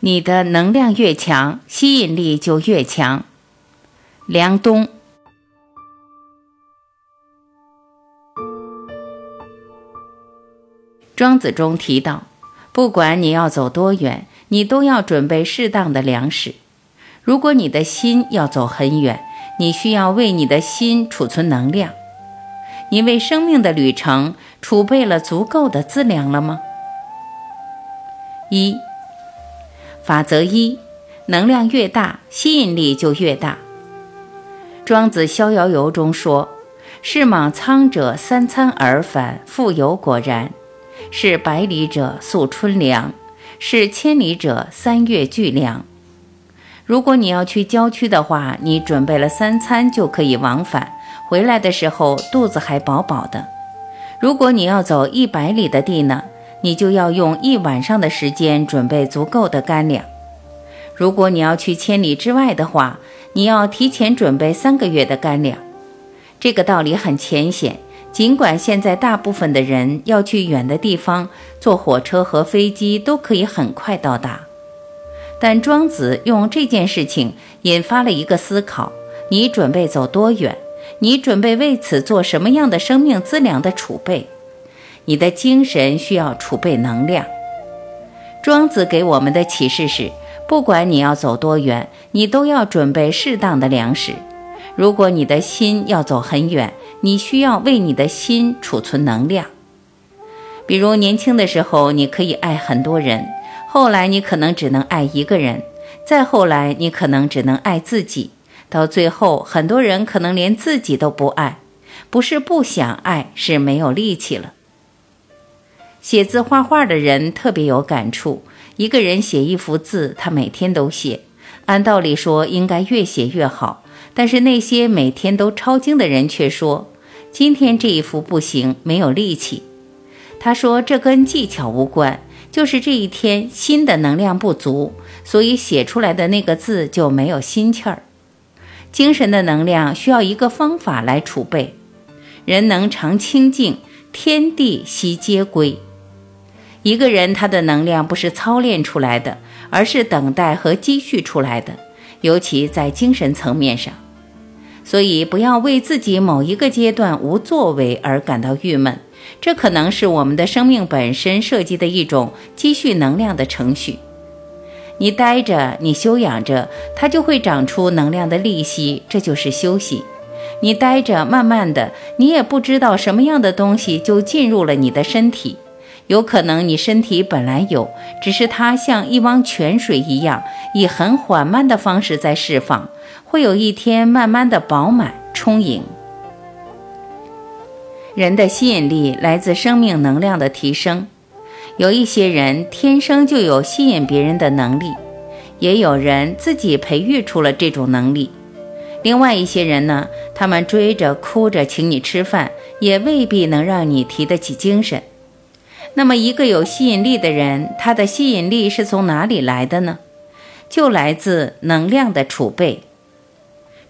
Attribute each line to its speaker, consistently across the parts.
Speaker 1: 你的能量越强，吸引力就越强。梁冬。庄子中提到，不管你要走多远，你都要准备适当的粮食。如果你的心要走很远，你需要为你的心储存能量。你为生命的旅程储备了足够的资粮了吗？一，法则一：能量越大，吸引力就越大。庄子《逍遥游》中说：“是莽苍者三餐而返，复有果然；是百里者宿春粮，是千里者三月聚粮。”如果你要去郊区的话，你准备了三餐就可以往返，回来的时候肚子还饱饱的。如果你要走一百里的地呢，你就要用一晚上的时间准备足够的干粮。如果你要去千里之外的话，你要提前准备三个月的干粮。这个道理很浅显，尽管现在大部分的人要去远的地方，坐火车和飞机都可以很快到达。但庄子用这件事情引发了一个思考：你准备走多远？你准备为此做什么样的生命资粮的储备？你的精神需要储备能量。庄子给我们的启示是：不管你要走多远，你都要准备适当的粮食。如果你的心要走很远，你需要为你的心储存能量。比如年轻的时候，你可以爱很多人。后来你可能只能爱一个人，再后来你可能只能爱自己，到最后很多人可能连自己都不爱，不是不想爱，是没有力气了。写字画画的人特别有感触，一个人写一幅字，他每天都写，按道理说应该越写越好，但是那些每天都抄经的人却说，今天这一幅不行，没有力气。他说这跟技巧无关。就是这一天心的能量不足，所以写出来的那个字就没有心气儿。精神的能量需要一个方法来储备。人能常清静，天地悉皆归。一个人他的能量不是操练出来的，而是等待和积蓄出来的，尤其在精神层面上。所以不要为自己某一个阶段无作为而感到郁闷。这可能是我们的生命本身设计的一种积蓄能量的程序。你待着，你休养着，它就会长出能量的利息，这就是休息。你待着，慢慢的，你也不知道什么样的东西就进入了你的身体。有可能你身体本来有，只是它像一汪泉水一样，以很缓慢的方式在释放，会有一天慢慢的饱满充盈。人的吸引力来自生命能量的提升，有一些人天生就有吸引别人的能力，也有人自己培育出了这种能力。另外一些人呢，他们追着哭着请你吃饭，也未必能让你提得起精神。那么，一个有吸引力的人，他的吸引力是从哪里来的呢？就来自能量的储备。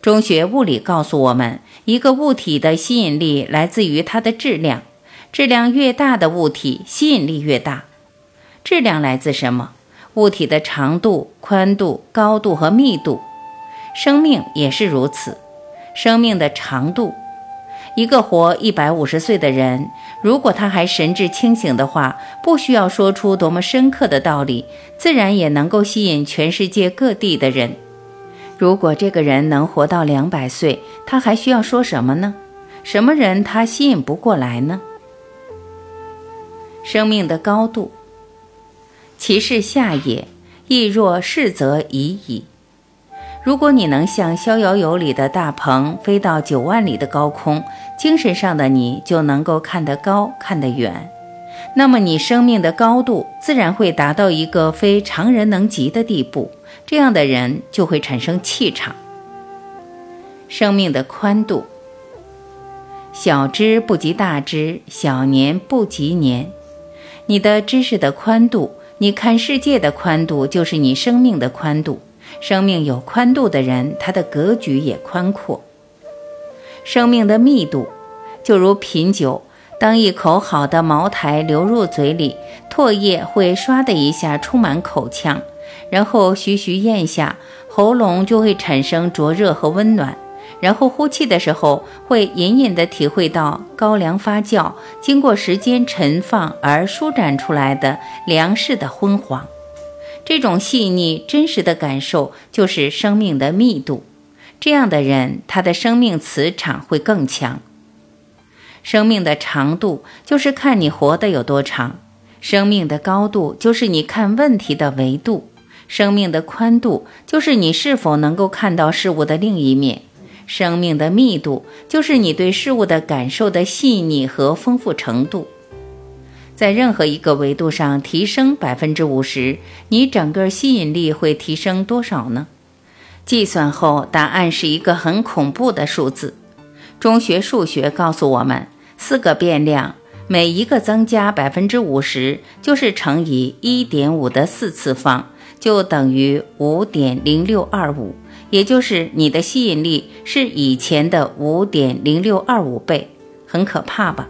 Speaker 1: 中学物理告诉我们，一个物体的吸引力来自于它的质量，质量越大的物体，吸引力越大。质量来自什么？物体的长度、宽度、高度和密度。生命也是如此，生命的长度。一个活一百五十岁的人，如果他还神志清醒的话，不需要说出多么深刻的道理，自然也能够吸引全世界各地的人。如果这个人能活到两百岁，他还需要说什么呢？什么人他吸引不过来呢？生命的高度，其是下也，亦若是则已矣。如果你能像《逍遥游》里的大鹏飞到九万里的高空，精神上的你就能够看得高、看得远，那么你生命的高度自然会达到一个非常人能及的地步。这样的人就会产生气场。生命的宽度，小知不及大知，小年不及年。你的知识的宽度，你看世界的宽度，就是你生命的宽度。生命有宽度的人，他的格局也宽阔。生命的密度，就如品酒，当一口好的茅台流入嘴里，唾液会唰的一下充满口腔，然后徐徐咽下，喉咙就会产生灼热和温暖。然后呼气的时候，会隐隐地体会到高粱发酵经过时间陈放而舒展出来的粮食的昏黄。这种细腻真实的感受，就是生命的密度。这样的人，他的生命磁场会更强。生命的长度就是看你活得有多长，生命的高度就是你看问题的维度，生命的宽度就是你是否能够看到事物的另一面，生命的密度就是你对事物的感受的细腻和丰富程度。在任何一个维度上提升百分之五十，你整个吸引力会提升多少呢？计算后，答案是一个很恐怖的数字。中学数学告诉我们。四个变量，每一个增加百分之五十，就是乘以一点五的四次方，就等于五点零六二五，也就是你的吸引力是以前的五点零六二五倍，很可怕吧？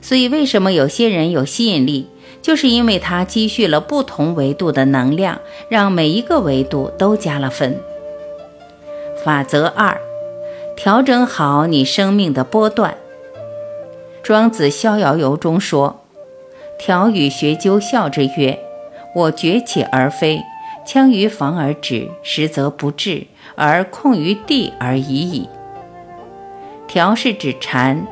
Speaker 1: 所以为什么有些人有吸引力，就是因为他积蓄了不同维度的能量，让每一个维度都加了分。法则二，调整好你生命的波段。庄子《逍遥游》中说：“调与学究笑之曰：‘我崛起而飞，枪于房而止，实则不至，而控于地而已矣。’条是指蝉，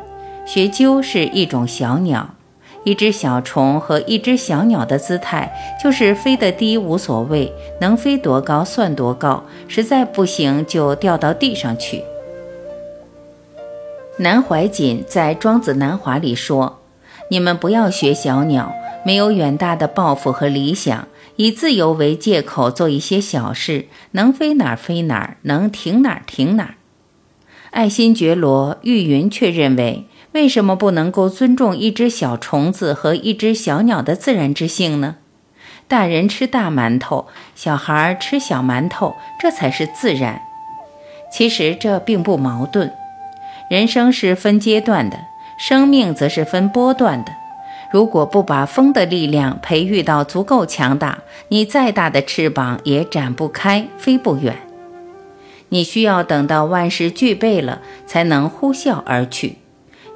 Speaker 1: 学鸠是一种小鸟，一只小虫和一只小鸟的姿态，就是飞得低无所谓，能飞多高算多高，实在不行就掉到地上去。”南怀瑾在《庄子南华》里说：“你们不要学小鸟，没有远大的抱负和理想，以自由为借口做一些小事，能飞哪儿飞哪儿，能停哪儿停哪儿。”爱新觉罗玉云却认为，为什么不能够尊重一只小虫子和一只小鸟的自然之性呢？大人吃大馒头，小孩吃小馒头，这才是自然。其实这并不矛盾。人生是分阶段的，生命则是分波段的。如果不把风的力量培育到足够强大，你再大的翅膀也展不开，飞不远。你需要等到万事俱备了，才能呼啸而去。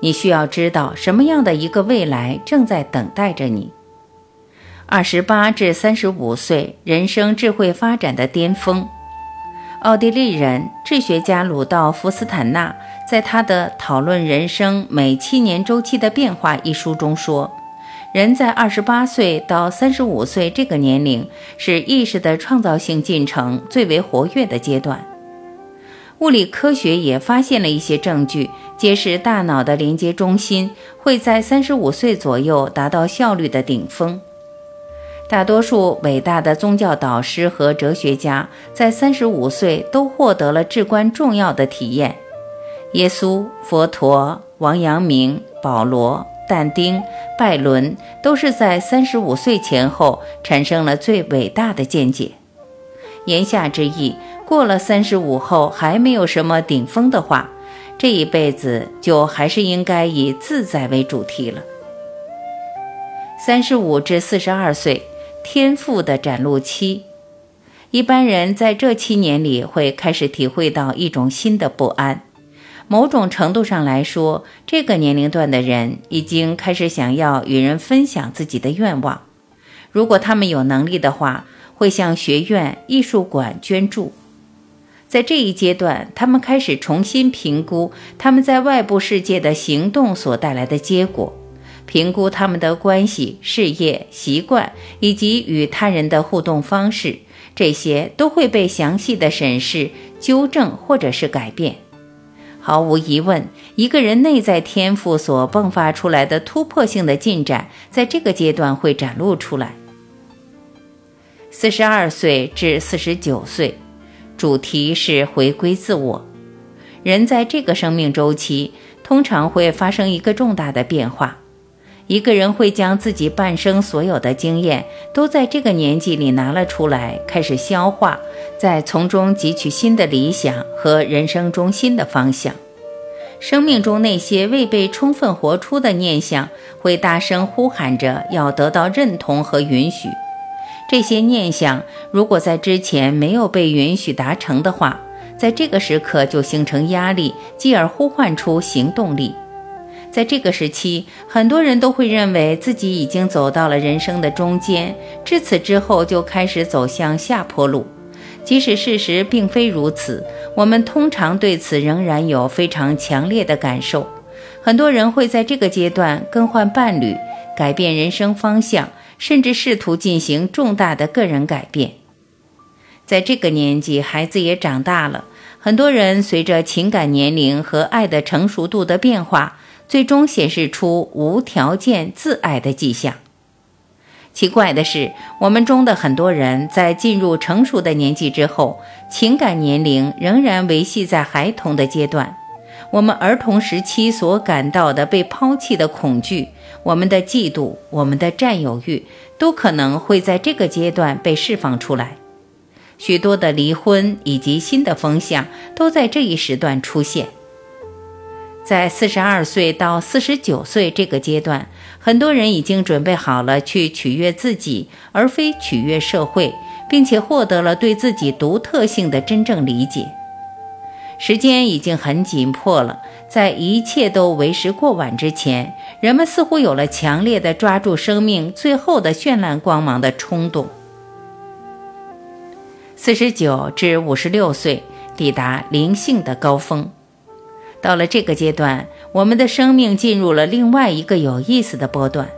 Speaker 1: 你需要知道什么样的一个未来正在等待着你。二十八至三十五岁，人生智慧发展的巅峰。奥地利人智学家鲁道夫·斯坦纳在他的《讨论人生每七年周期的变化》一书中说，人在二十八岁到三十五岁这个年龄是意识的创造性进程最为活跃的阶段。物理科学也发现了一些证据，揭示大脑的连接中心会在三十五岁左右达到效率的顶峰。大多数伟大的宗教导师和哲学家在三十五岁都获得了至关重要的体验。耶稣、佛陀、王阳明、保罗、但丁、拜伦都是在三十五岁前后产生了最伟大的见解。言下之意，过了三十五后还没有什么顶峰的话，这一辈子就还是应该以自在为主题了。三十五至四十二岁。天赋的展露期，一般人在这七年里会开始体会到一种新的不安。某种程度上来说，这个年龄段的人已经开始想要与人分享自己的愿望。如果他们有能力的话，会向学院、艺术馆捐助。在这一阶段，他们开始重新评估他们在外部世界的行动所带来的结果。评估他们的关系、事业、习惯以及与他人的互动方式，这些都会被详细的审视、纠正或者是改变。毫无疑问，一个人内在天赋所迸发出来的突破性的进展，在这个阶段会展露出来。四十二岁至四十九岁，主题是回归自我。人在这个生命周期，通常会发生一个重大的变化。一个人会将自己半生所有的经验都在这个年纪里拿了出来，开始消化，再从中汲取新的理想和人生中新的方向。生命中那些未被充分活出的念想，会大声呼喊着要得到认同和允许。这些念想如果在之前没有被允许达成的话，在这个时刻就形成压力，继而呼唤出行动力。在这个时期，很多人都会认为自己已经走到了人生的中间，至此之后就开始走向下坡路。即使事实并非如此，我们通常对此仍然有非常强烈的感受。很多人会在这个阶段更换伴侣，改变人生方向，甚至试图进行重大的个人改变。在这个年纪，孩子也长大了，很多人随着情感年龄和爱的成熟度的变化，最终显示出无条件自爱的迹象。奇怪的是，我们中的很多人在进入成熟的年纪之后，情感年龄仍然维系在孩童的阶段。我们儿童时期所感到的被抛弃的恐惧，我们的嫉妒，我们的占有欲，都可能会在这个阶段被释放出来。许多的离婚以及新的风向都在这一时段出现。在四十二岁到四十九岁这个阶段，很多人已经准备好了去取悦自己，而非取悦社会，并且获得了对自己独特性的真正理解。时间已经很紧迫了，在一切都为时过晚之前，人们似乎有了强烈的抓住生命最后的绚烂光芒的冲动。四十九至五十六岁，抵达灵性的高峰。到了这个阶段，我们的生命进入了另外一个有意思的波段。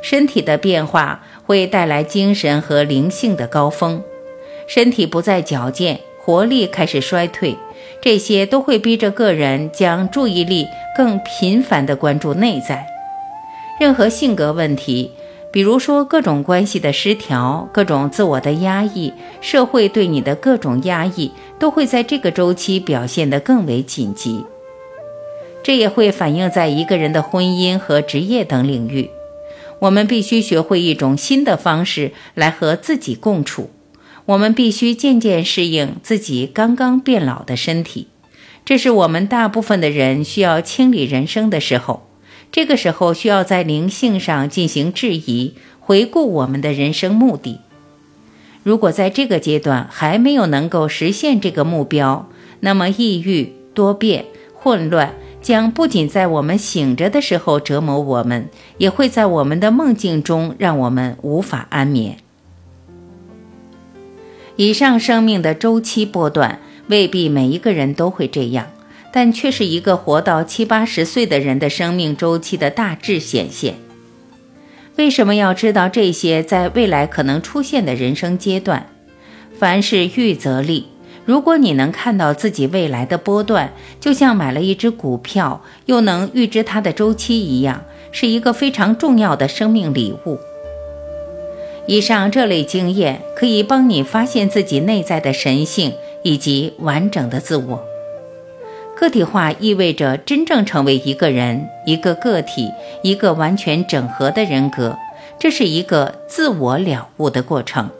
Speaker 1: 身体的变化会带来精神和灵性的高峰，身体不再矫健，活力开始衰退，这些都会逼着个人将注意力更频繁地关注内在。任何性格问题，比如说各种关系的失调、各种自我的压抑、社会对你的各种压抑，都会在这个周期表现得更为紧急。这也会反映在一个人的婚姻和职业等领域。我们必须学会一种新的方式来和自己共处。我们必须渐渐适应自己刚刚变老的身体。这是我们大部分的人需要清理人生的时候。这个时候需要在灵性上进行质疑，回顾我们的人生目的。如果在这个阶段还没有能够实现这个目标，那么抑郁、多变、混乱。将不仅在我们醒着的时候折磨我们，也会在我们的梦境中让我们无法安眠。以上生命的周期波段未必每一个人都会这样，但却是一个活到七八十岁的人的生命周期的大致显现。为什么要知道这些在未来可能出现的人生阶段？凡事预则立。如果你能看到自己未来的波段，就像买了一只股票，又能预知它的周期一样，是一个非常重要的生命礼物。以上这类经验可以帮你发现自己内在的神性以及完整的自我。个体化意味着真正成为一个人、一个个体、一个完全整合的人格，这是一个自我了悟的过程。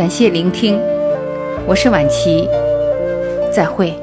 Speaker 1: 感谢聆听，我是晚琪，再会。